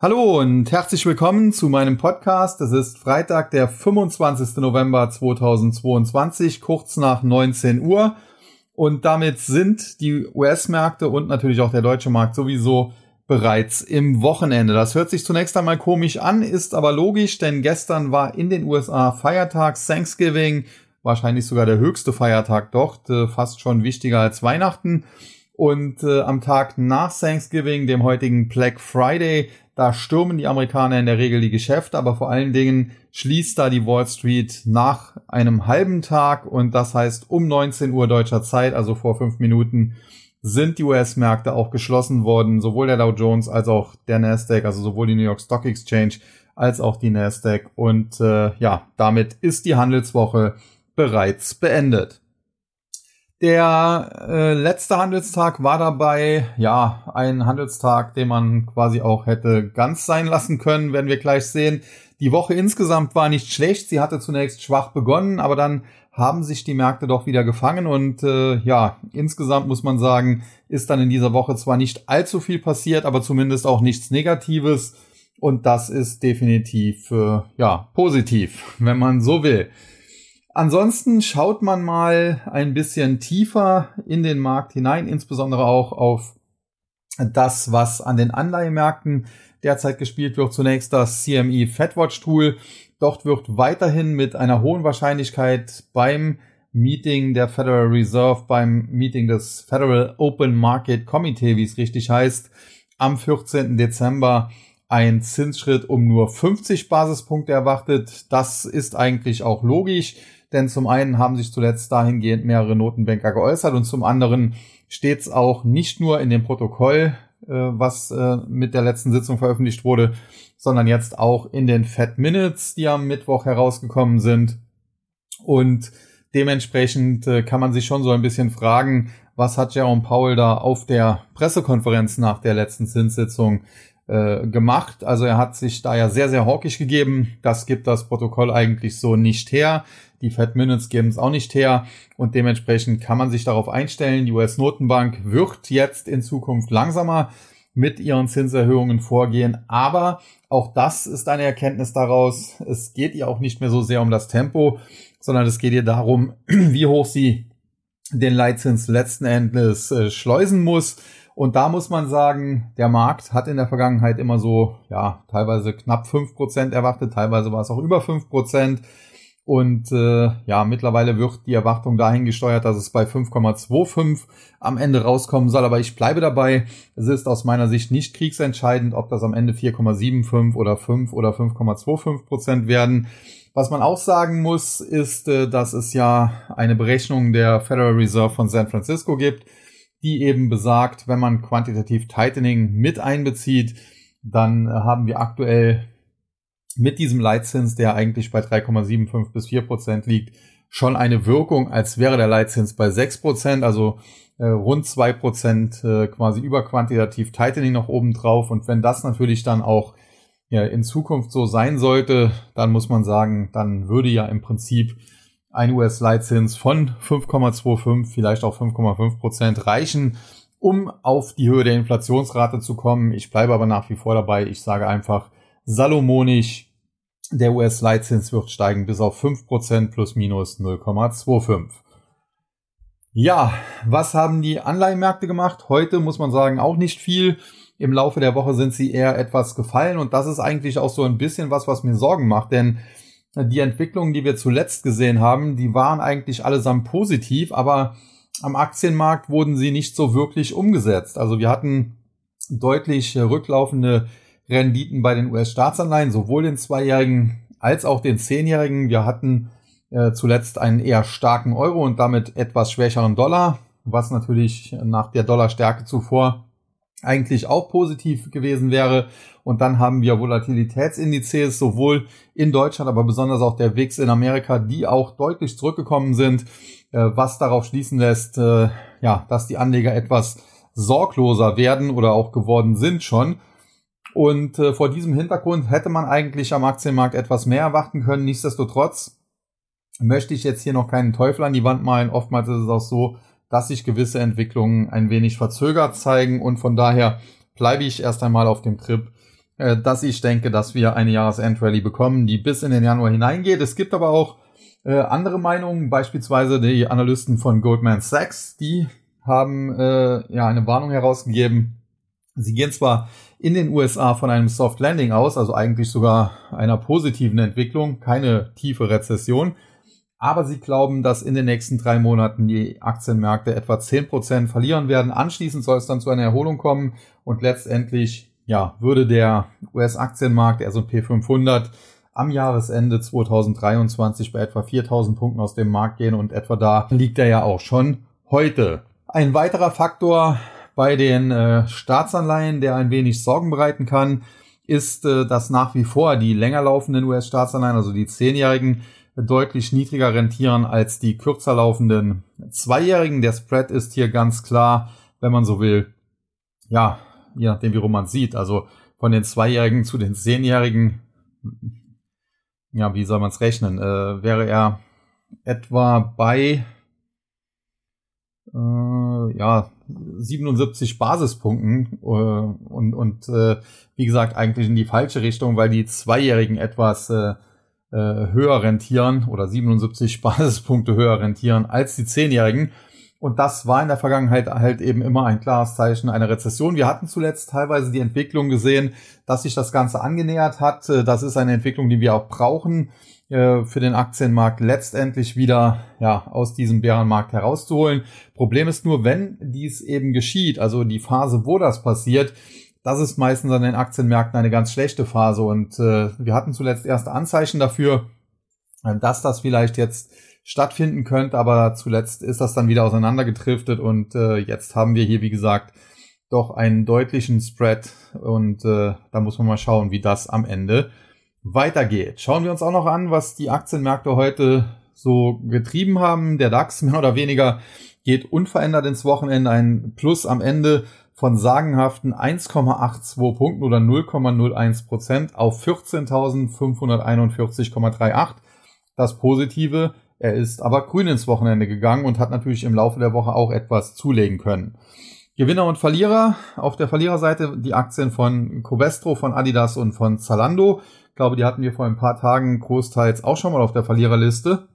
Hallo und herzlich willkommen zu meinem Podcast. Es ist Freitag, der 25. November 2022, kurz nach 19 Uhr. Und damit sind die US-Märkte und natürlich auch der deutsche Markt sowieso bereits im Wochenende. Das hört sich zunächst einmal komisch an, ist aber logisch, denn gestern war in den USA Feiertag, Thanksgiving, wahrscheinlich sogar der höchste Feiertag dort, äh, fast schon wichtiger als Weihnachten. Und äh, am Tag nach Thanksgiving, dem heutigen Black Friday, da stürmen die Amerikaner in der Regel die Geschäfte, aber vor allen Dingen schließt da die Wall Street nach einem halben Tag und das heißt um 19 Uhr deutscher Zeit, also vor fünf Minuten, sind die US-Märkte auch geschlossen worden, sowohl der Dow Jones als auch der Nasdaq, also sowohl die New York Stock Exchange als auch die Nasdaq. Und äh, ja, damit ist die Handelswoche bereits beendet. Der äh, letzte Handelstag war dabei, ja, ein Handelstag, den man quasi auch hätte ganz sein lassen können, werden wir gleich sehen. Die Woche insgesamt war nicht schlecht. Sie hatte zunächst schwach begonnen, aber dann haben sich die Märkte doch wieder gefangen und äh, ja, insgesamt muss man sagen, ist dann in dieser Woche zwar nicht allzu viel passiert, aber zumindest auch nichts Negatives und das ist definitiv äh, ja positiv, wenn man so will. Ansonsten schaut man mal ein bisschen tiefer in den Markt hinein, insbesondere auch auf das, was an den Anleihemärkten derzeit gespielt wird. Zunächst das CME FedWatch Tool. Dort wird weiterhin mit einer hohen Wahrscheinlichkeit beim Meeting der Federal Reserve, beim Meeting des Federal Open Market Committee, wie es richtig heißt, am 14. Dezember ein Zinsschritt um nur 50 Basispunkte erwartet. Das ist eigentlich auch logisch. Denn zum einen haben sich zuletzt dahingehend mehrere Notenbanker geäußert und zum anderen steht es auch nicht nur in dem Protokoll, äh, was äh, mit der letzten Sitzung veröffentlicht wurde, sondern jetzt auch in den Fed Minutes, die am Mittwoch herausgekommen sind. Und dementsprechend äh, kann man sich schon so ein bisschen fragen, was hat Jerome Powell da auf der Pressekonferenz nach der letzten Zinssitzung äh, gemacht. Also er hat sich da ja sehr, sehr hawkisch gegeben. Das gibt das Protokoll eigentlich so nicht her. Die Fed Minutes geben es auch nicht her und dementsprechend kann man sich darauf einstellen. Die US-Notenbank wird jetzt in Zukunft langsamer mit ihren Zinserhöhungen vorgehen, aber auch das ist eine Erkenntnis daraus. Es geht ihr auch nicht mehr so sehr um das Tempo, sondern es geht ihr darum, wie hoch sie den Leitzins letzten Endes äh, schleusen muss. Und da muss man sagen, der Markt hat in der Vergangenheit immer so, ja, teilweise knapp fünf Prozent erwartet, teilweise war es auch über fünf Prozent. Und äh, ja, mittlerweile wird die Erwartung dahin gesteuert, dass es bei 5,25 am Ende rauskommen soll. Aber ich bleibe dabei. Es ist aus meiner Sicht nicht kriegsentscheidend, ob das am Ende 4,75 oder 5 oder 5,25 Prozent werden. Was man auch sagen muss, ist, äh, dass es ja eine Berechnung der Federal Reserve von San Francisco gibt, die eben besagt, wenn man quantitativ Tightening mit einbezieht, dann haben wir aktuell mit diesem Leitzins, der eigentlich bei 3,75 bis 4 Prozent liegt, schon eine Wirkung, als wäre der Leitzins bei 6 Prozent, also äh, rund 2 Prozent äh, quasi über quantitativ Tightening noch oben drauf. Und wenn das natürlich dann auch ja, in Zukunft so sein sollte, dann muss man sagen, dann würde ja im Prinzip ein US-Leitzins von 5,25, vielleicht auch 5,5 Prozent reichen, um auf die Höhe der Inflationsrate zu kommen. Ich bleibe aber nach wie vor dabei. Ich sage einfach salomonisch, der US-Leitzins wird steigen bis auf 5% plus minus 0,25. Ja, was haben die Anleihenmärkte gemacht? Heute muss man sagen auch nicht viel. Im Laufe der Woche sind sie eher etwas gefallen und das ist eigentlich auch so ein bisschen was, was mir Sorgen macht, denn die Entwicklungen, die wir zuletzt gesehen haben, die waren eigentlich allesamt positiv, aber am Aktienmarkt wurden sie nicht so wirklich umgesetzt. Also wir hatten deutlich rücklaufende Renditen bei den US-Staatsanleihen, sowohl den zweijährigen als auch den zehnjährigen. Wir hatten äh, zuletzt einen eher starken Euro und damit etwas schwächeren Dollar, was natürlich nach der Dollarstärke zuvor eigentlich auch positiv gewesen wäre. Und dann haben wir Volatilitätsindizes sowohl in Deutschland, aber besonders auch der WIX in Amerika, die auch deutlich zurückgekommen sind, äh, was darauf schließen lässt, äh, ja, dass die Anleger etwas sorgloser werden oder auch geworden sind schon. Und äh, vor diesem Hintergrund hätte man eigentlich am Aktienmarkt etwas mehr erwarten können. Nichtsdestotrotz möchte ich jetzt hier noch keinen Teufel an die Wand malen. Oftmals ist es auch so, dass sich gewisse Entwicklungen ein wenig verzögert zeigen und von daher bleibe ich erst einmal auf dem Trip, äh, dass ich denke, dass wir eine Jahresendrallye bekommen, die bis in den Januar hineingeht. Es gibt aber auch äh, andere Meinungen, beispielsweise die Analysten von Goldman Sachs, die haben äh, ja eine Warnung herausgegeben. Sie gehen zwar in den USA von einem Soft Landing aus, also eigentlich sogar einer positiven Entwicklung, keine tiefe Rezession, aber sie glauben, dass in den nächsten drei Monaten die Aktienmärkte etwa zehn Prozent verlieren werden. Anschließend soll es dann zu einer Erholung kommen und letztendlich ja, würde der US-Aktienmarkt, der S&P 500, am Jahresende 2023 bei etwa 4000 Punkten aus dem Markt gehen und etwa da liegt er ja auch schon heute. Ein weiterer Faktor bei den äh, Staatsanleihen, der ein wenig Sorgen bereiten kann, ist, äh, dass nach wie vor die länger laufenden US-Staatsanleihen, also die zehnjährigen, deutlich niedriger rentieren als die kürzer laufenden Zweijährigen. Der Spread ist hier ganz klar, wenn man so will, ja, je nachdem, wie rum man sieht. Also von den Zweijährigen zu den Zehnjährigen, ja, wie soll man es rechnen? Äh, wäre er etwa bei äh, ja 77 Basispunkten äh, und und äh, wie gesagt eigentlich in die falsche Richtung, weil die Zweijährigen etwas äh, äh, höher rentieren oder 77 Basispunkte höher rentieren als die Zehnjährigen. Und das war in der Vergangenheit halt eben immer ein klares Zeichen einer Rezession. Wir hatten zuletzt teilweise die Entwicklung gesehen, dass sich das Ganze angenähert hat. Äh, das ist eine Entwicklung, die wir auch brauchen, äh, für den Aktienmarkt letztendlich wieder ja, aus diesem Bärenmarkt herauszuholen. Problem ist nur, wenn dies eben geschieht, also die Phase, wo das passiert, das ist meistens an den Aktienmärkten eine ganz schlechte Phase. Und äh, wir hatten zuletzt erste Anzeichen dafür, äh, dass das vielleicht jetzt stattfinden könnte, aber zuletzt ist das dann wieder auseinandergetriftet und äh, jetzt haben wir hier, wie gesagt, doch einen deutlichen Spread und äh, da muss man mal schauen, wie das am Ende weitergeht. Schauen wir uns auch noch an, was die Aktienmärkte heute so getrieben haben. Der DAX mehr oder weniger geht unverändert ins Wochenende, ein Plus am Ende von sagenhaften 1,82 Punkten oder 0,01 Prozent auf 14.541,38. Das Positive, er ist aber grün ins Wochenende gegangen und hat natürlich im Laufe der Woche auch etwas zulegen können. Gewinner und Verlierer. Auf der Verliererseite die Aktien von Covestro, von Adidas und von Zalando. Glaube, die hatten wir vor ein paar Tagen großteils auch schon mal auf der Verliererliste.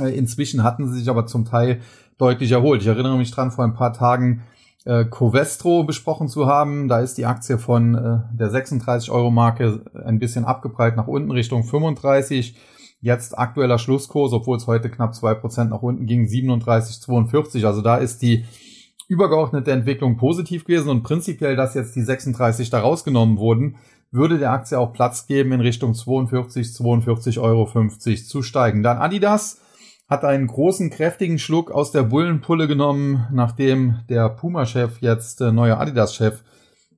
Äh, inzwischen hatten sie sich aber zum Teil deutlich erholt. Ich erinnere mich dran, vor ein paar Tagen äh, Covestro besprochen zu haben. Da ist die Aktie von äh, der 36 Euro Marke ein bisschen abgeprallt nach unten Richtung 35. Jetzt aktueller Schlusskurs, obwohl es heute knapp zwei Prozent nach unten ging, 37,42. Also da ist die übergeordnete Entwicklung positiv gewesen und prinzipiell, dass jetzt die 36 da rausgenommen wurden, würde der Aktie auch Platz geben, in Richtung 42, 42,50 Euro zu steigen. Dann Adidas hat einen großen, kräftigen Schluck aus der Bullenpulle genommen, nachdem der Puma-Chef jetzt äh, neuer Adidas-Chef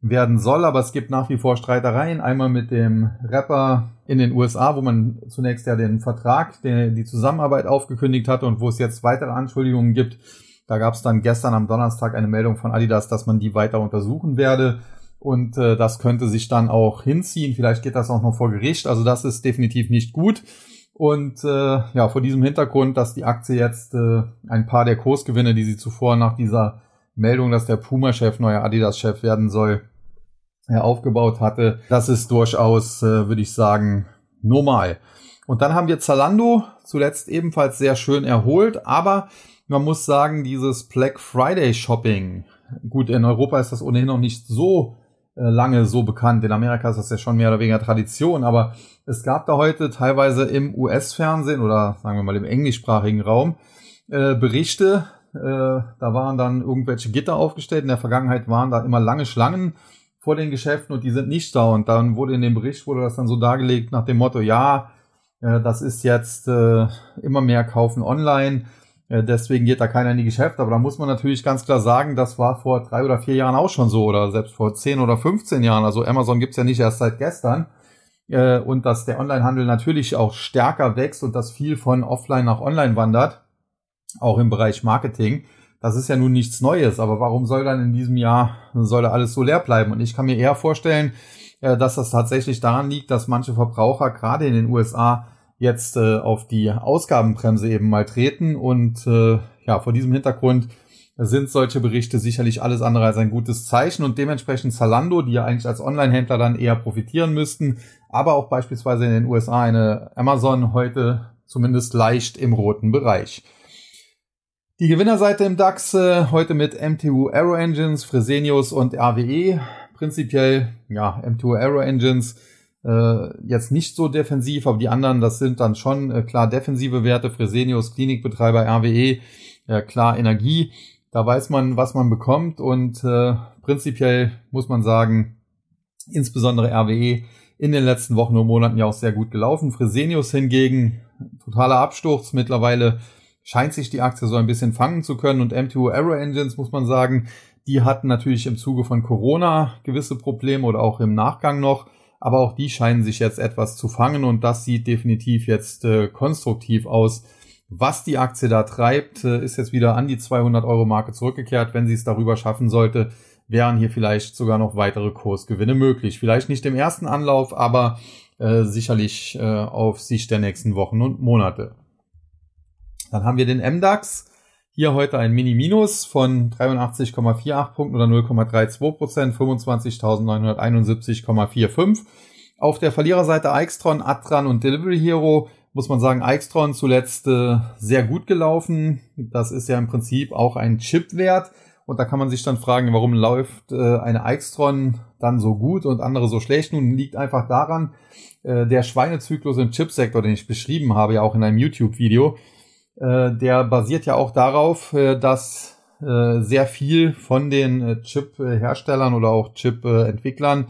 werden soll. Aber es gibt nach wie vor Streitereien. Einmal mit dem Rapper in den USA, wo man zunächst ja den Vertrag, den, die Zusammenarbeit aufgekündigt hatte und wo es jetzt weitere Anschuldigungen gibt. Da gab es dann gestern am Donnerstag eine Meldung von Adidas, dass man die weiter untersuchen werde. Und äh, das könnte sich dann auch hinziehen. Vielleicht geht das auch noch vor Gericht. Also das ist definitiv nicht gut. Und äh, ja, vor diesem Hintergrund, dass die Aktie jetzt äh, ein paar der Kursgewinne, die sie zuvor nach dieser Meldung, dass der Puma-Chef neuer Adidas-Chef werden soll, äh, aufgebaut hatte, das ist durchaus, äh, würde ich sagen, normal. Und dann haben wir Zalando zuletzt ebenfalls sehr schön erholt, aber man muss sagen, dieses Black Friday Shopping, gut, in Europa ist das ohnehin noch nicht so lange so bekannt. In Amerika ist das ja schon mehr oder weniger Tradition, aber es gab da heute teilweise im US-Fernsehen oder sagen wir mal im englischsprachigen Raum äh, Berichte. Äh, da waren dann irgendwelche Gitter aufgestellt. In der Vergangenheit waren da immer lange Schlangen vor den Geschäften und die sind nicht da. Und dann wurde in dem Bericht wurde das dann so dargelegt nach dem Motto, ja, äh, das ist jetzt äh, immer mehr kaufen online äh, deswegen geht da keiner in die Geschäfte. Aber da muss man natürlich ganz klar sagen, das war vor drei oder vier Jahren auch schon so oder selbst vor zehn oder 15 Jahren. Also Amazon gibt's ja nicht erst seit gestern. Äh, und dass der Onlinehandel natürlich auch stärker wächst und dass viel von offline nach online wandert, auch im Bereich Marketing. Das ist ja nun nichts Neues, aber warum soll dann in diesem Jahr, soll da alles so leer bleiben? Und ich kann mir eher vorstellen, äh, dass das tatsächlich daran liegt, dass manche Verbraucher gerade in den USA jetzt äh, auf die Ausgabenbremse eben mal treten. Und äh, ja, vor diesem Hintergrund sind solche Berichte sicherlich alles andere als ein gutes Zeichen und dementsprechend Zalando, die ja eigentlich als Online-Händler dann eher profitieren müssten, aber auch beispielsweise in den USA eine Amazon heute zumindest leicht im roten Bereich. Die Gewinnerseite im DAX äh, heute mit MTU Aero Engines, Fresenius und RWE. Prinzipiell, ja, MTU Aero Engines äh, jetzt nicht so defensiv, aber die anderen, das sind dann schon äh, klar defensive Werte. Fresenius, Klinikbetreiber, RWE, äh, klar Energie. Da weiß man, was man bekommt und äh, prinzipiell muss man sagen, insbesondere RWE in den letzten Wochen und Monaten ja auch sehr gut gelaufen. Fresenius hingegen, totaler Absturz mittlerweile scheint sich die Aktie so ein bisschen fangen zu können. Und M2 Aero Engines, muss man sagen, die hatten natürlich im Zuge von Corona gewisse Probleme oder auch im Nachgang noch. Aber auch die scheinen sich jetzt etwas zu fangen und das sieht definitiv jetzt äh, konstruktiv aus. Was die Aktie da treibt, äh, ist jetzt wieder an die 200 Euro Marke zurückgekehrt. Wenn sie es darüber schaffen sollte, wären hier vielleicht sogar noch weitere Kursgewinne möglich. Vielleicht nicht im ersten Anlauf, aber äh, sicherlich äh, auf Sicht der nächsten Wochen und Monate. Dann haben wir den MDAX. Hier heute ein Mini-Minus von 83,48 Punkten oder 0,32 Prozent, 25.971,45. Auf der Verliererseite Aixtron, Atran und Delivery Hero muss man sagen, Aixtron zuletzt äh, sehr gut gelaufen. Das ist ja im Prinzip auch ein Chip-Wert. Und da kann man sich dann fragen, warum läuft äh, eine Aixtron dann so gut und andere so schlecht? Nun liegt einfach daran, äh, der Schweinezyklus im Chipsektor, den ich beschrieben habe, ja auch in einem YouTube-Video, äh, der basiert ja auch darauf, äh, dass äh, sehr viel von den Chip-Herstellern oder auch Chip-Entwicklern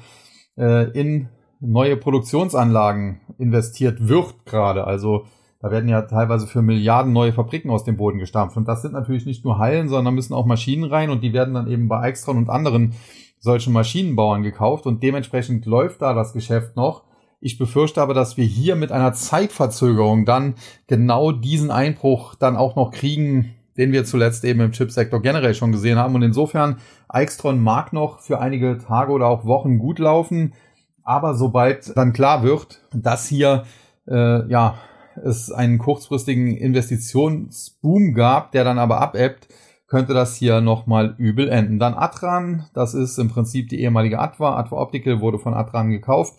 in neue Produktionsanlagen investiert wird gerade. Also da werden ja teilweise für Milliarden neue Fabriken aus dem Boden gestampft. Und das sind natürlich nicht nur Hallen, sondern müssen auch Maschinen rein und die werden dann eben bei Extron und anderen solchen Maschinenbauern gekauft und dementsprechend läuft da das Geschäft noch. Ich befürchte aber, dass wir hier mit einer Zeitverzögerung dann genau diesen Einbruch dann auch noch kriegen, den wir zuletzt eben im Chipsektor generell schon gesehen haben. Und insofern, Aixtron mag noch für einige Tage oder auch Wochen gut laufen. Aber sobald dann klar wird, dass hier äh, ja es einen kurzfristigen Investitionsboom gab, der dann aber abebbt, könnte das hier nochmal übel enden. Dann Atran, das ist im Prinzip die ehemalige Atwa. Atwa Optical wurde von Atran gekauft.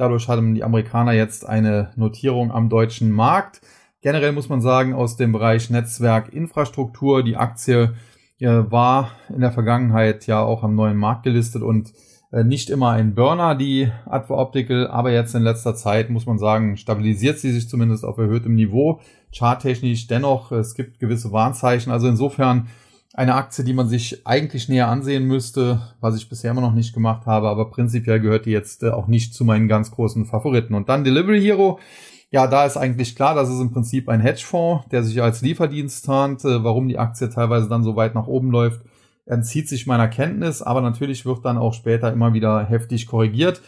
Dadurch haben die Amerikaner jetzt eine Notierung am deutschen Markt. Generell muss man sagen, aus dem Bereich Netzwerk Infrastruktur, die Aktie äh, war in der Vergangenheit ja auch am neuen Markt gelistet und äh, nicht immer ein Burner, die Adva Optical, aber jetzt in letzter Zeit muss man sagen, stabilisiert sie sich zumindest auf erhöhtem Niveau. Charttechnisch dennoch, es gibt gewisse Warnzeichen. Also insofern eine Aktie, die man sich eigentlich näher ansehen müsste, was ich bisher immer noch nicht gemacht habe, aber prinzipiell gehört die jetzt äh, auch nicht zu meinen ganz großen Favoriten. Und dann Delivery Hero. Ja, da ist eigentlich klar, das ist im Prinzip ein Hedgefonds, der sich als Lieferdienst tarnt. Äh, warum die Aktie teilweise dann so weit nach oben läuft, entzieht sich meiner Kenntnis, aber natürlich wird dann auch später immer wieder heftig korrigiert.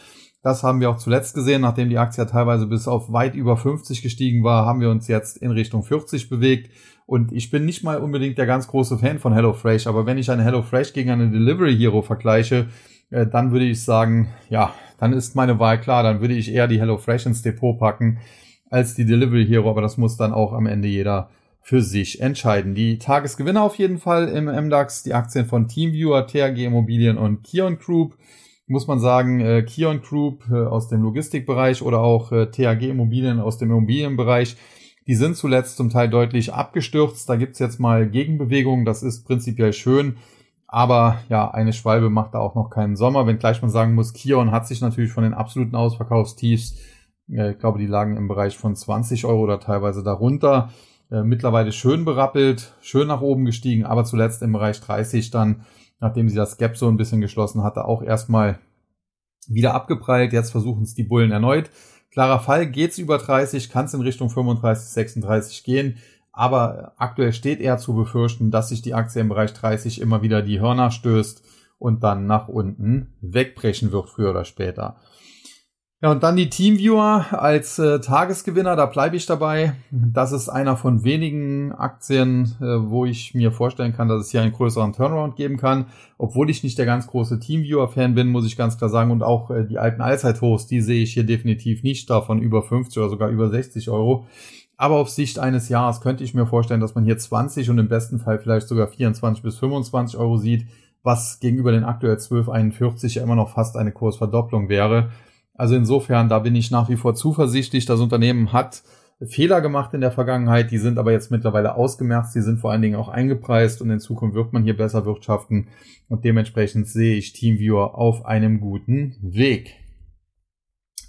Das haben wir auch zuletzt gesehen, nachdem die Aktie teilweise bis auf weit über 50 gestiegen war, haben wir uns jetzt in Richtung 40 bewegt. Und ich bin nicht mal unbedingt der ganz große Fan von HelloFresh, aber wenn ich eine HelloFresh gegen eine Delivery Hero vergleiche, äh, dann würde ich sagen, ja, dann ist meine Wahl klar, dann würde ich eher die HelloFresh ins Depot packen als die Delivery Hero, aber das muss dann auch am Ende jeder für sich entscheiden. Die Tagesgewinner auf jeden Fall im MDAX, die Aktien von Teamviewer, THG Immobilien und Kion Group. Muss man sagen, äh, Kion Group äh, aus dem Logistikbereich oder auch äh, THG Immobilien aus dem Immobilienbereich die sind zuletzt zum Teil deutlich abgestürzt. Da gibt's jetzt mal Gegenbewegungen. Das ist prinzipiell schön. Aber ja, eine Schwalbe macht da auch noch keinen Sommer. Wenngleich man sagen muss, Kion hat sich natürlich von den absoluten Ausverkaufstiefs, äh, ich glaube, die lagen im Bereich von 20 Euro oder teilweise darunter, äh, mittlerweile schön berappelt, schön nach oben gestiegen, aber zuletzt im Bereich 30 dann, nachdem sie das Gap so ein bisschen geschlossen hatte, auch erstmal wieder abgeprallt. Jetzt versuchen es die Bullen erneut. Klarer Fall, geht's über 30, kann es in Richtung 35, 36 gehen. Aber aktuell steht eher zu befürchten, dass sich die Aktie im Bereich 30 immer wieder die Hörner stößt und dann nach unten wegbrechen wird, früher oder später. Ja, und dann die Teamviewer als äh, Tagesgewinner, da bleibe ich dabei. Das ist einer von wenigen Aktien, äh, wo ich mir vorstellen kann, dass es hier einen größeren Turnaround geben kann. Obwohl ich nicht der ganz große Teamviewer-Fan bin, muss ich ganz klar sagen. Und auch äh, die alten Allzeithochs, die sehe ich hier definitiv nicht davon über 50 oder sogar über 60 Euro. Aber auf Sicht eines Jahres könnte ich mir vorstellen, dass man hier 20 und im besten Fall vielleicht sogar 24 bis 25 Euro sieht, was gegenüber den aktuell 12,41 ja immer noch fast eine Kursverdopplung wäre. Also insofern, da bin ich nach wie vor zuversichtlich. Das Unternehmen hat Fehler gemacht in der Vergangenheit, die sind aber jetzt mittlerweile ausgemerzt, die sind vor allen Dingen auch eingepreist und in Zukunft wird man hier besser wirtschaften und dementsprechend sehe ich TeamViewer auf einem guten Weg.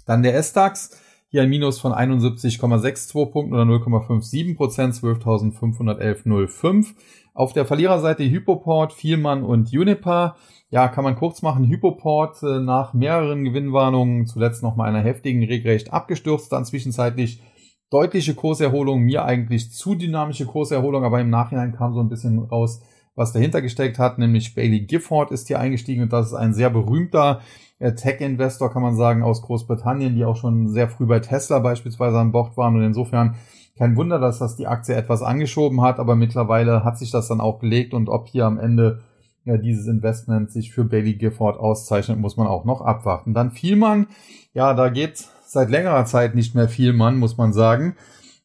Dann der S-DAX, hier ein Minus von 71,62 Punkten oder 0,57 Prozent, 12.511,05. Auf der Verliererseite Hypoport, Vielmann und Uniper. Ja, kann man kurz machen. Hypoport äh, nach mehreren Gewinnwarnungen zuletzt noch mal einer heftigen regelrecht abgestürzt, dann zwischenzeitlich deutliche Kurserholung, mir eigentlich zu dynamische Kurserholung, aber im Nachhinein kam so ein bisschen raus, was dahinter gesteckt hat, nämlich Bailey Gifford ist hier eingestiegen und das ist ein sehr berühmter äh, Tech-Investor, kann man sagen, aus Großbritannien, die auch schon sehr früh bei Tesla beispielsweise an Bord waren und insofern kein Wunder, dass das die Aktie etwas angeschoben hat, aber mittlerweile hat sich das dann auch gelegt und ob hier am Ende ja, dieses Investment sich für Bailey Gifford auszeichnet, muss man auch noch abwarten. Dann fiel man, ja, da geht seit längerer Zeit nicht mehr viel Mann, muss man sagen.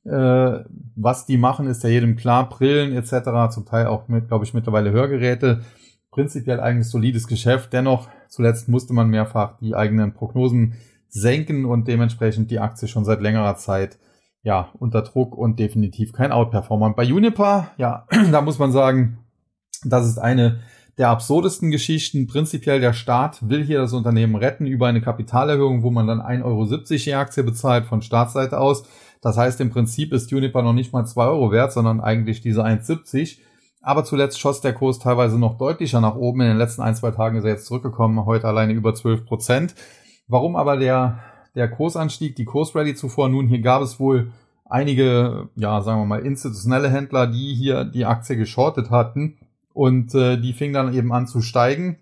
Äh, was die machen, ist ja jedem klar. Brillen etc., zum Teil auch mit, glaube ich, mittlerweile Hörgeräte. Prinzipiell eigentlich solides Geschäft. Dennoch, zuletzt musste man mehrfach die eigenen Prognosen senken und dementsprechend die Aktie schon seit längerer Zeit ja unter Druck und definitiv kein Outperformer. Bei Juniper, ja, da muss man sagen, das ist eine der absurdesten Geschichten. Prinzipiell der Staat will hier das Unternehmen retten über eine Kapitalerhöhung, wo man dann 1,70 Euro je Aktie bezahlt von Staatsseite aus. Das heißt, im Prinzip ist Juniper noch nicht mal 2 Euro wert, sondern eigentlich diese 1,70. Aber zuletzt schoss der Kurs teilweise noch deutlicher nach oben. In den letzten ein, zwei Tagen ist er jetzt zurückgekommen, heute alleine über 12 Prozent. Warum aber der, der Kursanstieg, die Kursrally zuvor? Nun, hier gab es wohl einige, ja, sagen wir mal, institutionelle Händler, die hier die Aktie geschortet hatten und äh, die fing dann eben an zu steigen.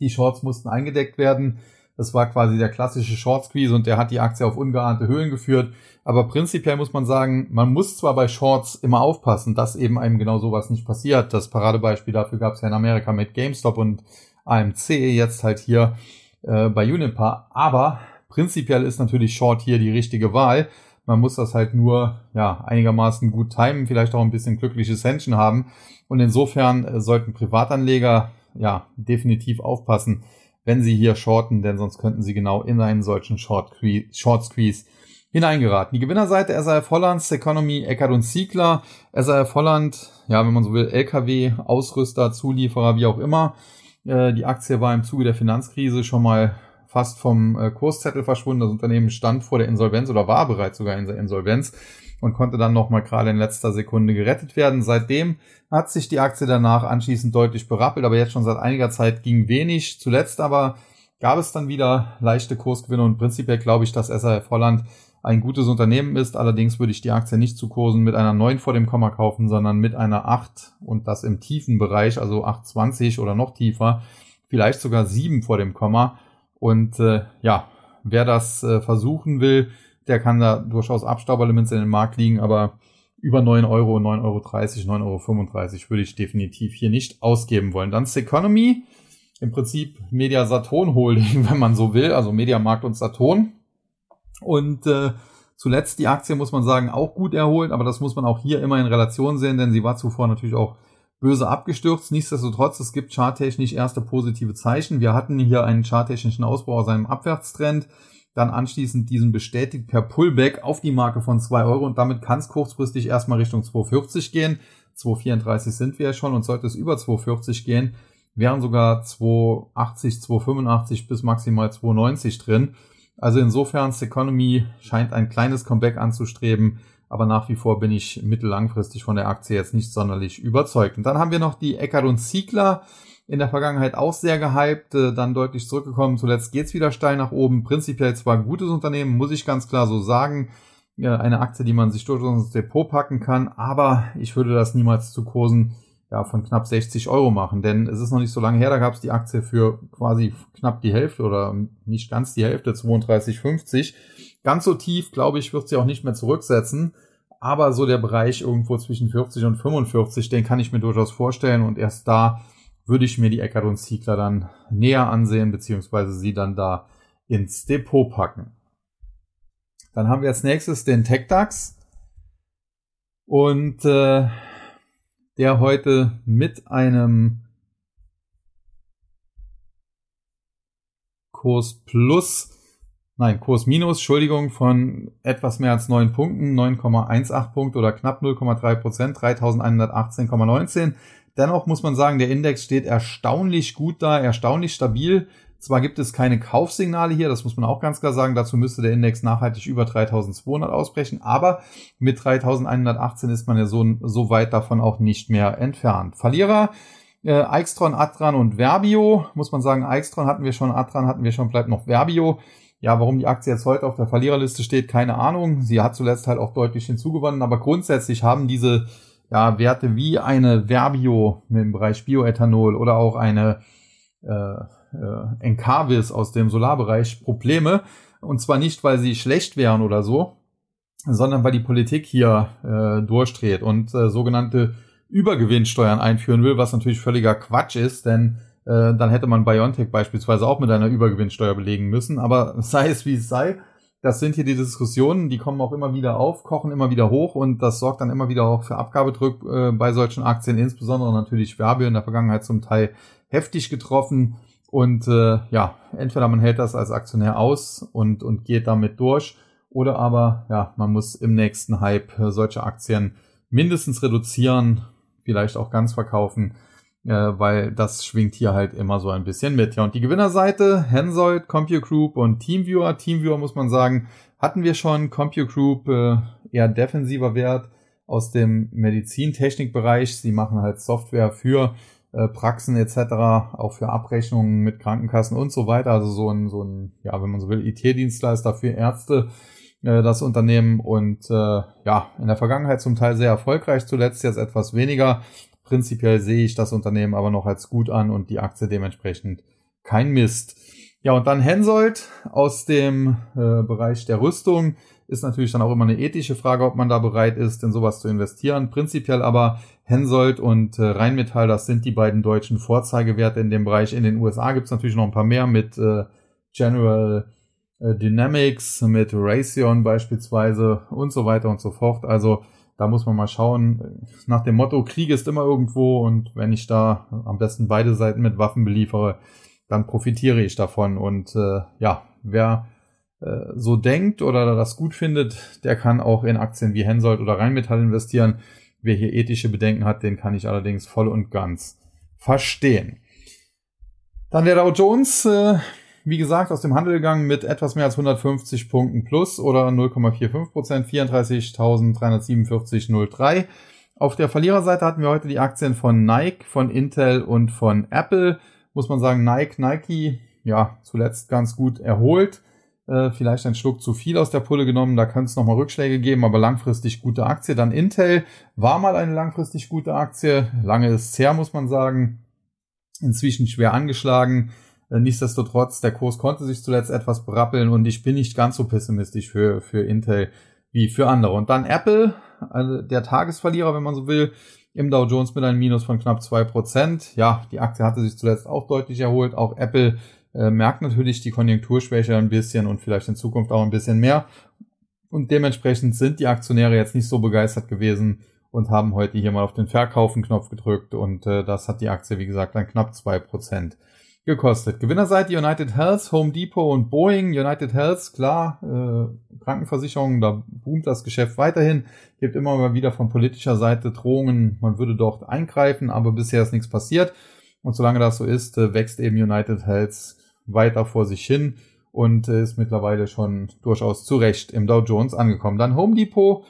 Die Shorts mussten eingedeckt werden. Das war quasi der klassische Short Squeeze und der hat die Aktie auf ungeahnte Höhen geführt. Aber prinzipiell muss man sagen, man muss zwar bei Shorts immer aufpassen, dass eben einem genau sowas nicht passiert. Das Paradebeispiel dafür gab es ja in Amerika mit GameStop und AMC, jetzt halt hier äh, bei Unipa. Aber prinzipiell ist natürlich Short hier die richtige Wahl. Man muss das halt nur ja einigermaßen gut timen, vielleicht auch ein bisschen glückliches Händchen haben. Und insofern äh, sollten Privatanleger ja definitiv aufpassen, wenn sie hier shorten, denn sonst könnten sie genau in einen solchen Short, Short Squeeze hineingeraten. Die Gewinnerseite SAF Holland, Economy, Eckert und Ziegler. SAF Holland, ja, wenn man so will, LKW, Ausrüster, Zulieferer, wie auch immer. Äh, die Aktie war im Zuge der Finanzkrise schon mal fast vom äh, Kurszettel verschwunden. Das Unternehmen stand vor der Insolvenz oder war bereits sogar in der Insolvenz und konnte dann nochmal gerade in letzter Sekunde gerettet werden. Seitdem hat sich die Aktie danach anschließend deutlich berappelt, aber jetzt schon seit einiger Zeit ging wenig. Zuletzt aber gab es dann wieder leichte Kursgewinne und prinzipiell glaube ich, dass SAF Holland ein gutes Unternehmen ist. Allerdings würde ich die Aktie nicht zu Kursen mit einer 9 vor dem Komma kaufen, sondern mit einer 8 und das im tiefen Bereich, also 8,20 oder noch tiefer, vielleicht sogar 7 vor dem Komma. Und äh, ja, wer das äh, versuchen will, der kann da durchaus Abstauberlimits in den Markt liegen, aber über 9 Euro, 9,30 Euro, 9,35 Euro würde ich definitiv hier nicht ausgeben wollen. Dann Seconomy, im Prinzip Media Saturn Holding, wenn man so will, also Mediamarkt und Saturn. Und äh, zuletzt die Aktie, muss man sagen, auch gut erholt, aber das muss man auch hier immer in Relation sehen, denn sie war zuvor natürlich auch böse abgestürzt. Nichtsdestotrotz, es gibt charttechnisch erste positive Zeichen. Wir hatten hier einen charttechnischen Ausbau aus einem Abwärtstrend, dann anschließend diesen bestätigt per Pullback auf die Marke von 2 Euro und damit kann es kurzfristig erstmal Richtung 2,40 gehen. 2,34 sind wir ja schon und sollte es über 2,40 gehen, wären sogar 2,80, 2,85 bis maximal 2,90 drin. Also insofern, Economy scheint ein kleines Comeback anzustreben aber nach wie vor bin ich mittellangfristig von der Aktie jetzt nicht sonderlich überzeugt. Und dann haben wir noch die Eckert und Ziegler, in der Vergangenheit auch sehr gehypt, äh, dann deutlich zurückgekommen. Zuletzt geht's wieder steil nach oben. Prinzipiell zwar ein gutes Unternehmen, muss ich ganz klar so sagen. Eine Aktie, die man sich durchaus ins Depot packen kann, aber ich würde das niemals zu Kursen ja, von knapp 60 Euro machen, denn es ist noch nicht so lange her, da gab es die Aktie für quasi knapp die Hälfte oder nicht ganz die Hälfte, 32,50. Ganz so tief, glaube ich, wird sie auch nicht mehr zurücksetzen. Aber so der Bereich irgendwo zwischen 40 und 45, den kann ich mir durchaus vorstellen. Und erst da würde ich mir die Eckert und Ziegler dann näher ansehen, beziehungsweise sie dann da ins Depot packen. Dann haben wir als nächstes den TechDAX. Und äh, der heute mit einem Kurs plus, nein, Kurs minus, Entschuldigung, von etwas mehr als 9 Punkten, 9,18 Punkte oder knapp 0,3 Prozent, 3118,19. Dennoch muss man sagen, der Index steht erstaunlich gut da, erstaunlich stabil. Zwar gibt es keine Kaufsignale hier, das muss man auch ganz klar sagen. Dazu müsste der Index nachhaltig über 3200 ausbrechen. Aber mit 3118 ist man ja so, so weit davon auch nicht mehr entfernt. Verlierer äh, Aixtron, Atran und Verbio. Muss man sagen, Aixtron hatten wir schon, Atran hatten wir schon, bleibt noch Verbio. Ja, warum die Aktie jetzt heute auf der Verliererliste steht, keine Ahnung. Sie hat zuletzt halt auch deutlich hinzugewonnen, aber grundsätzlich haben diese ja, Werte wie eine Verbio im Bereich Bioethanol oder auch eine äh, äh, Encarvis aus dem Solarbereich Probleme. Und zwar nicht, weil sie schlecht wären oder so, sondern weil die Politik hier äh, durchdreht und äh, sogenannte Übergewinnsteuern einführen will, was natürlich völliger Quatsch ist, denn äh, dann hätte man Biontech beispielsweise auch mit einer Übergewinnsteuer belegen müssen. Aber sei es wie es sei, das sind hier die Diskussionen, die kommen auch immer wieder auf, kochen immer wieder hoch und das sorgt dann immer wieder auch für Abgabedruck äh, bei solchen Aktien, insbesondere natürlich Werbe in der Vergangenheit zum Teil heftig getroffen. Und äh, ja, entweder man hält das als Aktionär aus und, und geht damit durch, oder aber ja, man muss im nächsten Hype solche Aktien mindestens reduzieren, vielleicht auch ganz verkaufen, äh, weil das schwingt hier halt immer so ein bisschen mit. Ja, und die Gewinnerseite, Hensoldt, CompuGroup und Teamviewer. Teamviewer muss man sagen, hatten wir schon. CompuGroup äh, eher defensiver Wert aus dem Medizintechnikbereich. Sie machen halt Software für äh, Praxen etc., auch für Abrechnungen mit Krankenkassen und so weiter. Also so ein, so ein, ja, wenn man so will, IT-Dienstleister für Ärzte, äh, das Unternehmen. Und äh, ja, in der Vergangenheit zum Teil sehr erfolgreich, zuletzt jetzt etwas weniger. Prinzipiell sehe ich das Unternehmen aber noch als gut an und die Aktie dementsprechend kein Mist. Ja, und dann Hensoldt aus dem äh, Bereich der Rüstung ist natürlich dann auch immer eine ethische Frage, ob man da bereit ist, in sowas zu investieren. Prinzipiell aber Hensoldt und äh, Rheinmetall, das sind die beiden deutschen Vorzeigewerte in dem Bereich. In den USA gibt es natürlich noch ein paar mehr mit äh, General äh, Dynamics, mit Raytheon beispielsweise und so weiter und so fort. Also da muss man mal schauen. Nach dem Motto, Krieg ist immer irgendwo und wenn ich da am besten beide Seiten mit Waffen beliefere, dann profitiere ich davon. Und äh, ja, wer äh, so denkt oder das gut findet, der kann auch in Aktien wie Hensoldt oder Rheinmetall investieren. Wer hier ethische Bedenken hat, den kann ich allerdings voll und ganz verstehen. Dann der Dow Jones, äh, wie gesagt, aus dem Handel gegangen mit etwas mehr als 150 Punkten plus oder 0,45 Prozent, 34.347,03. Auf der Verliererseite hatten wir heute die Aktien von Nike, von Intel und von Apple. Muss man sagen, Nike, Nike, ja, zuletzt ganz gut erholt. Äh, vielleicht ein Schluck zu viel aus der Pulle genommen, da könnte es nochmal Rückschläge geben, aber langfristig gute Aktie. Dann Intel war mal eine langfristig gute Aktie. Lange ist her, muss man sagen. Inzwischen schwer angeschlagen. Äh, nichtsdestotrotz, der Kurs konnte sich zuletzt etwas berappeln und ich bin nicht ganz so pessimistisch für, für Intel wie für andere. Und dann Apple, also der Tagesverlierer, wenn man so will, im Dow Jones mit einem Minus von knapp zwei Prozent. Ja, die Aktie hatte sich zuletzt auch deutlich erholt. Auch Apple äh, merkt natürlich die Konjunkturschwäche ein bisschen und vielleicht in Zukunft auch ein bisschen mehr. Und dementsprechend sind die Aktionäre jetzt nicht so begeistert gewesen und haben heute hier mal auf den Verkaufen-Knopf gedrückt und äh, das hat die Aktie, wie gesagt, dann knapp zwei Prozent gekostet. Gewinnerseite United Health, Home Depot und Boeing. United Health, klar, äh, Krankenversicherung, da boomt das Geschäft weiterhin. Gibt immer mal wieder von politischer Seite Drohungen, man würde dort eingreifen, aber bisher ist nichts passiert. Und solange das so ist, äh, wächst eben United Health weiter vor sich hin und äh, ist mittlerweile schon durchaus zu Recht im Dow Jones angekommen. Dann Home Depot,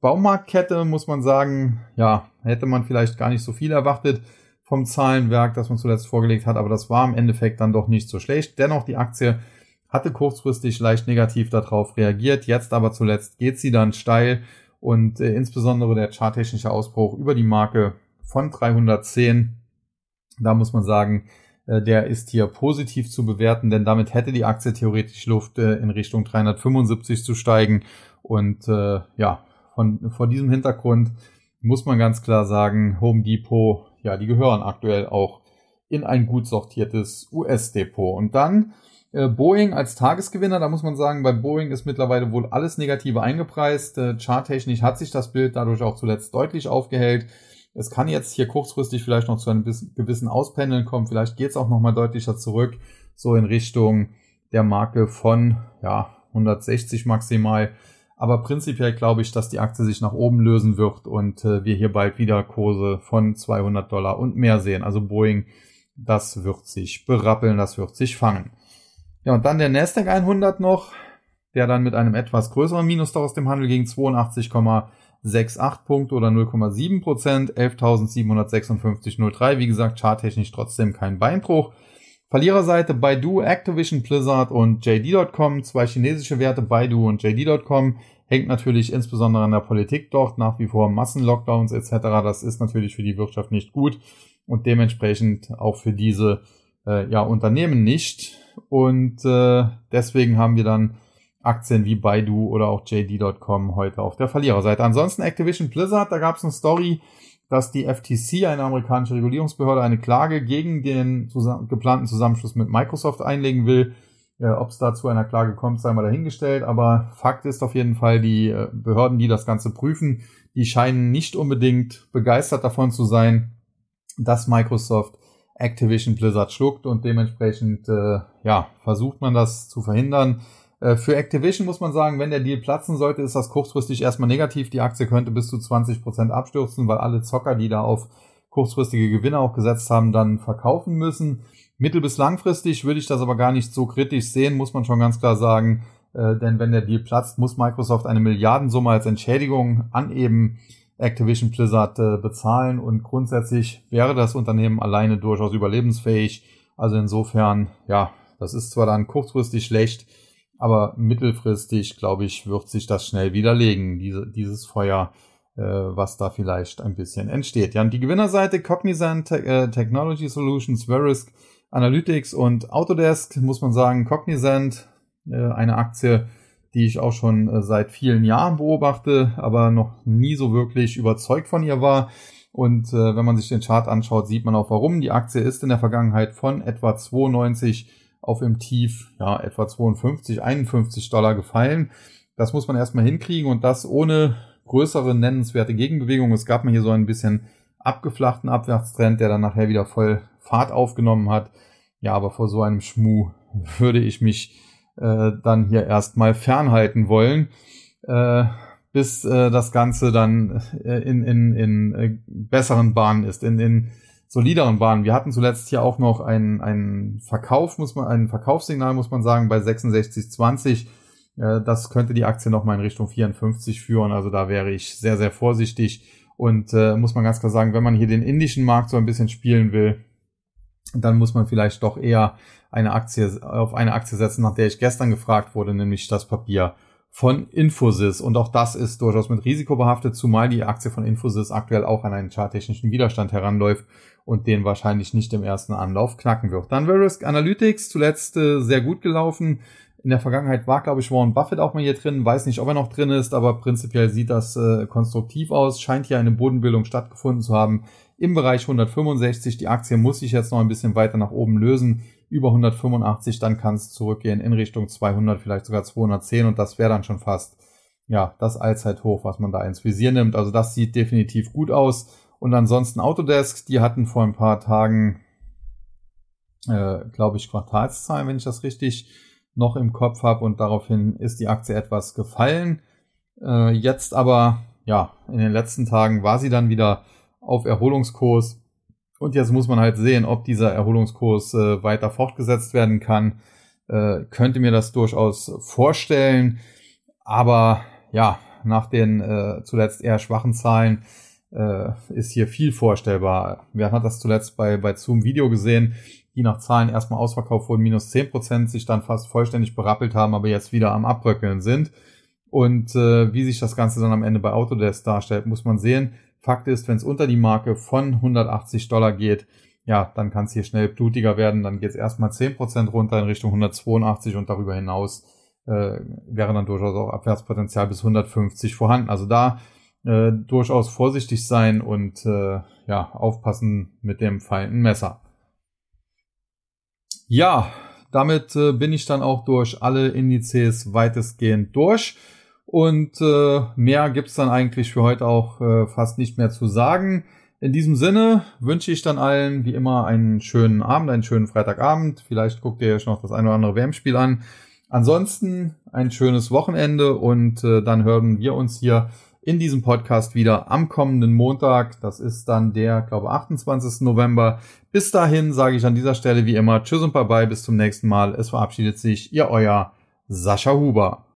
Baumarktkette, muss man sagen, ja, hätte man vielleicht gar nicht so viel erwartet vom Zahlenwerk, das man zuletzt vorgelegt hat, aber das war im Endeffekt dann doch nicht so schlecht. Dennoch, die Aktie hatte kurzfristig leicht negativ darauf reagiert, jetzt aber zuletzt geht sie dann steil und äh, insbesondere der charttechnische Ausbruch über die Marke von 310, da muss man sagen, äh, der ist hier positiv zu bewerten, denn damit hätte die Aktie theoretisch Luft äh, in Richtung 375 zu steigen und äh, ja, von, vor diesem Hintergrund muss man ganz klar sagen, Home Depot ja, die gehören aktuell auch in ein gut sortiertes US-Depot. Und dann Äh, Boeing als Tagesgewinner, da muss man sagen, bei Boeing ist mittlerweile wohl alles Negative eingepreist. Äh, charttechnisch hat sich das Bild dadurch auch zuletzt deutlich aufgehellt. Es kann jetzt hier kurzfristig vielleicht noch zu einem gewissen Auspendeln kommen. Vielleicht geht es auch nochmal deutlicher zurück, so in Richtung der Marke von ja, 160 maximal. Aber prinzipiell glaube ich, dass die Aktie sich nach oben lösen wird und äh, wir hier bald wieder Kurse von 200 Dollar und mehr sehen. Also Boeing, das wird sich berappeln, das wird sich fangen. Ja, und dann der Nasdaq 100 noch, der dann mit einem etwas größeren Minus aus dem Handel gegen 82,68 Punkte oder 0,7 Prozent, 11.756,03. Wie gesagt, charttechnisch trotzdem kein Beinbruch. Verliererseite Baidu, Activision, Blizzard und JD.com, zwei chinesische Werte, Baidu und JD.com, hängt natürlich insbesondere an der Politik dort, nach wie vor Massenlockdowns etc. Das ist natürlich für die Wirtschaft nicht gut und dementsprechend auch für diese äh, ja, Unternehmen nicht. Und äh, deswegen haben wir dann Aktien wie Baidu oder auch JD.com heute auf der Verliererseite. Ansonsten Activision Blizzard, da gab es eine Story, dass die FTC, eine amerikanische Regulierungsbehörde, eine Klage gegen den zusammen geplanten Zusammenschluss mit Microsoft einlegen will. Äh, Ob es da zu einer Klage kommt, sei mal dahingestellt. Aber Fakt ist auf jeden Fall, die äh, Behörden, die das Ganze prüfen, die scheinen nicht unbedingt begeistert davon zu sein, dass Microsoft Activision Blizzard schluckt und dementsprechend äh, ja versucht man das zu verhindern. Äh, für Activision muss man sagen, wenn der Deal platzen sollte, ist das kurzfristig erstmal negativ. Die Aktie könnte bis zu 20 Prozent abstürzen, weil alle Zocker, die da auf kurzfristige Gewinne auch gesetzt haben, dann verkaufen müssen. Mittel- bis langfristig würde ich das aber gar nicht so kritisch sehen, muss man schon ganz klar sagen. Äh, denn wenn der Deal platzt, muss Microsoft eine Milliardensumme als Entschädigung an eben Activision Blizzard äh, bezahlen und grundsätzlich wäre das Unternehmen alleine durchaus überlebensfähig. Also insofern, ja, das ist zwar dann kurzfristig schlecht, aber mittelfristig, glaube ich, wird sich das schnell widerlegen, diese, dieses Feuer, äh, was da vielleicht ein bisschen entsteht. Ja, und die Gewinnerseite Cognizant Te äh, Technology Solutions, Verisk Analytics und Autodesk, muss man sagen, Cognizant, äh, eine Aktie, die ich auch schon äh, seit vielen Jahren beobachte, aber noch nie so wirklich überzeugt von ihr war. Und äh, wenn man sich den Chart anschaut, sieht man auch warum. Die Aktie ist in der Vergangenheit von etwa 92 auf im Tief ja etwa 52, 51 Dollar gefallen. Das muss man erstmal hinkriegen und das ohne größere nennenswerte Gegenbewegung. Es gab mal hier so ein bisschen abgeflachten Abwärtstrend, der dann nachher wieder voll Fahrt aufgenommen hat. Ja, aber vor so einem Schmuh würde ich mich äh, dann hier erstmal fernhalten wollen, äh, bis äh, das Ganze dann äh, in, in, in äh, besseren Bahnen ist, in, in solideren Bahnen. Wir hatten zuletzt hier auch noch einen, einen Verkauf, muss man, ein Verkaufssignal, muss man sagen, bei 66,20. Äh, das könnte die Aktie nochmal in Richtung 54 führen. Also da wäre ich sehr, sehr vorsichtig. Und äh, muss man ganz klar sagen, wenn man hier den indischen Markt so ein bisschen spielen will, dann muss man vielleicht doch eher eine Aktie, auf eine Aktie setzen, nach der ich gestern gefragt wurde, nämlich das Papier von Infosys. Und auch das ist durchaus mit Risiko behaftet, zumal die Aktie von Infosys aktuell auch an einen charttechnischen Widerstand heranläuft und den wahrscheinlich nicht im ersten Anlauf knacken wird. Dann Verisk Analytics, zuletzt äh, sehr gut gelaufen. In der Vergangenheit war, glaube ich, Warren Buffett auch mal hier drin. Weiß nicht, ob er noch drin ist, aber prinzipiell sieht das äh, konstruktiv aus. Scheint hier eine Bodenbildung stattgefunden zu haben im Bereich 165. Die Aktie muss sich jetzt noch ein bisschen weiter nach oben lösen. Über 185, dann kann es zurückgehen in Richtung 200, vielleicht sogar 210 und das wäre dann schon fast ja das Allzeithoch, was man da ins Visier nimmt. Also das sieht definitiv gut aus. Und ansonsten Autodesk, die hatten vor ein paar Tagen, äh, glaube ich, Quartalszahlen, wenn ich das richtig noch im Kopf habe. Und daraufhin ist die Aktie etwas gefallen. Äh, jetzt aber, ja, in den letzten Tagen war sie dann wieder auf Erholungskurs. Und jetzt muss man halt sehen, ob dieser Erholungskurs äh, weiter fortgesetzt werden kann. Äh, könnte mir das durchaus vorstellen. Aber ja, nach den äh, zuletzt eher schwachen Zahlen äh, ist hier viel vorstellbar. Wir hatten das zuletzt bei, bei Zoom Video gesehen, die nach Zahlen erstmal ausverkauft wurden, minus zehn Prozent, sich dann fast vollständig berappelt haben, aber jetzt wieder am Abbröckeln sind. Und äh, wie sich das Ganze dann am Ende bei Autodesk darstellt, muss man sehen. Fakt ist, wenn es unter die Marke von 180 Dollar geht, ja, dann kann es hier schnell blutiger werden. Dann geht es erstmal 10% runter in Richtung 182 und darüber hinaus äh, wäre dann durchaus auch Abwärtspotenzial bis 150 vorhanden. Also da äh, durchaus vorsichtig sein und äh, ja, aufpassen mit dem fallenden Messer. Ja, damit äh, bin ich dann auch durch alle Indizes weitestgehend durch. Und äh, mehr gibt's dann eigentlich für heute auch äh, fast nicht mehr zu sagen. In diesem Sinne wünsche ich dann allen wie immer einen schönen Abend, einen schönen Freitagabend. Vielleicht guckt ihr euch noch das eine oder andere WM-Spiel an. Ansonsten ein schönes Wochenende und äh, dann hören wir uns hier in diesem Podcast wieder am kommenden Montag. Das ist dann der, glaube 28. November. Bis dahin sage ich an dieser Stelle wie immer Tschüss und Bye bye, bis zum nächsten Mal. Es verabschiedet sich Ihr euer Sascha Huber.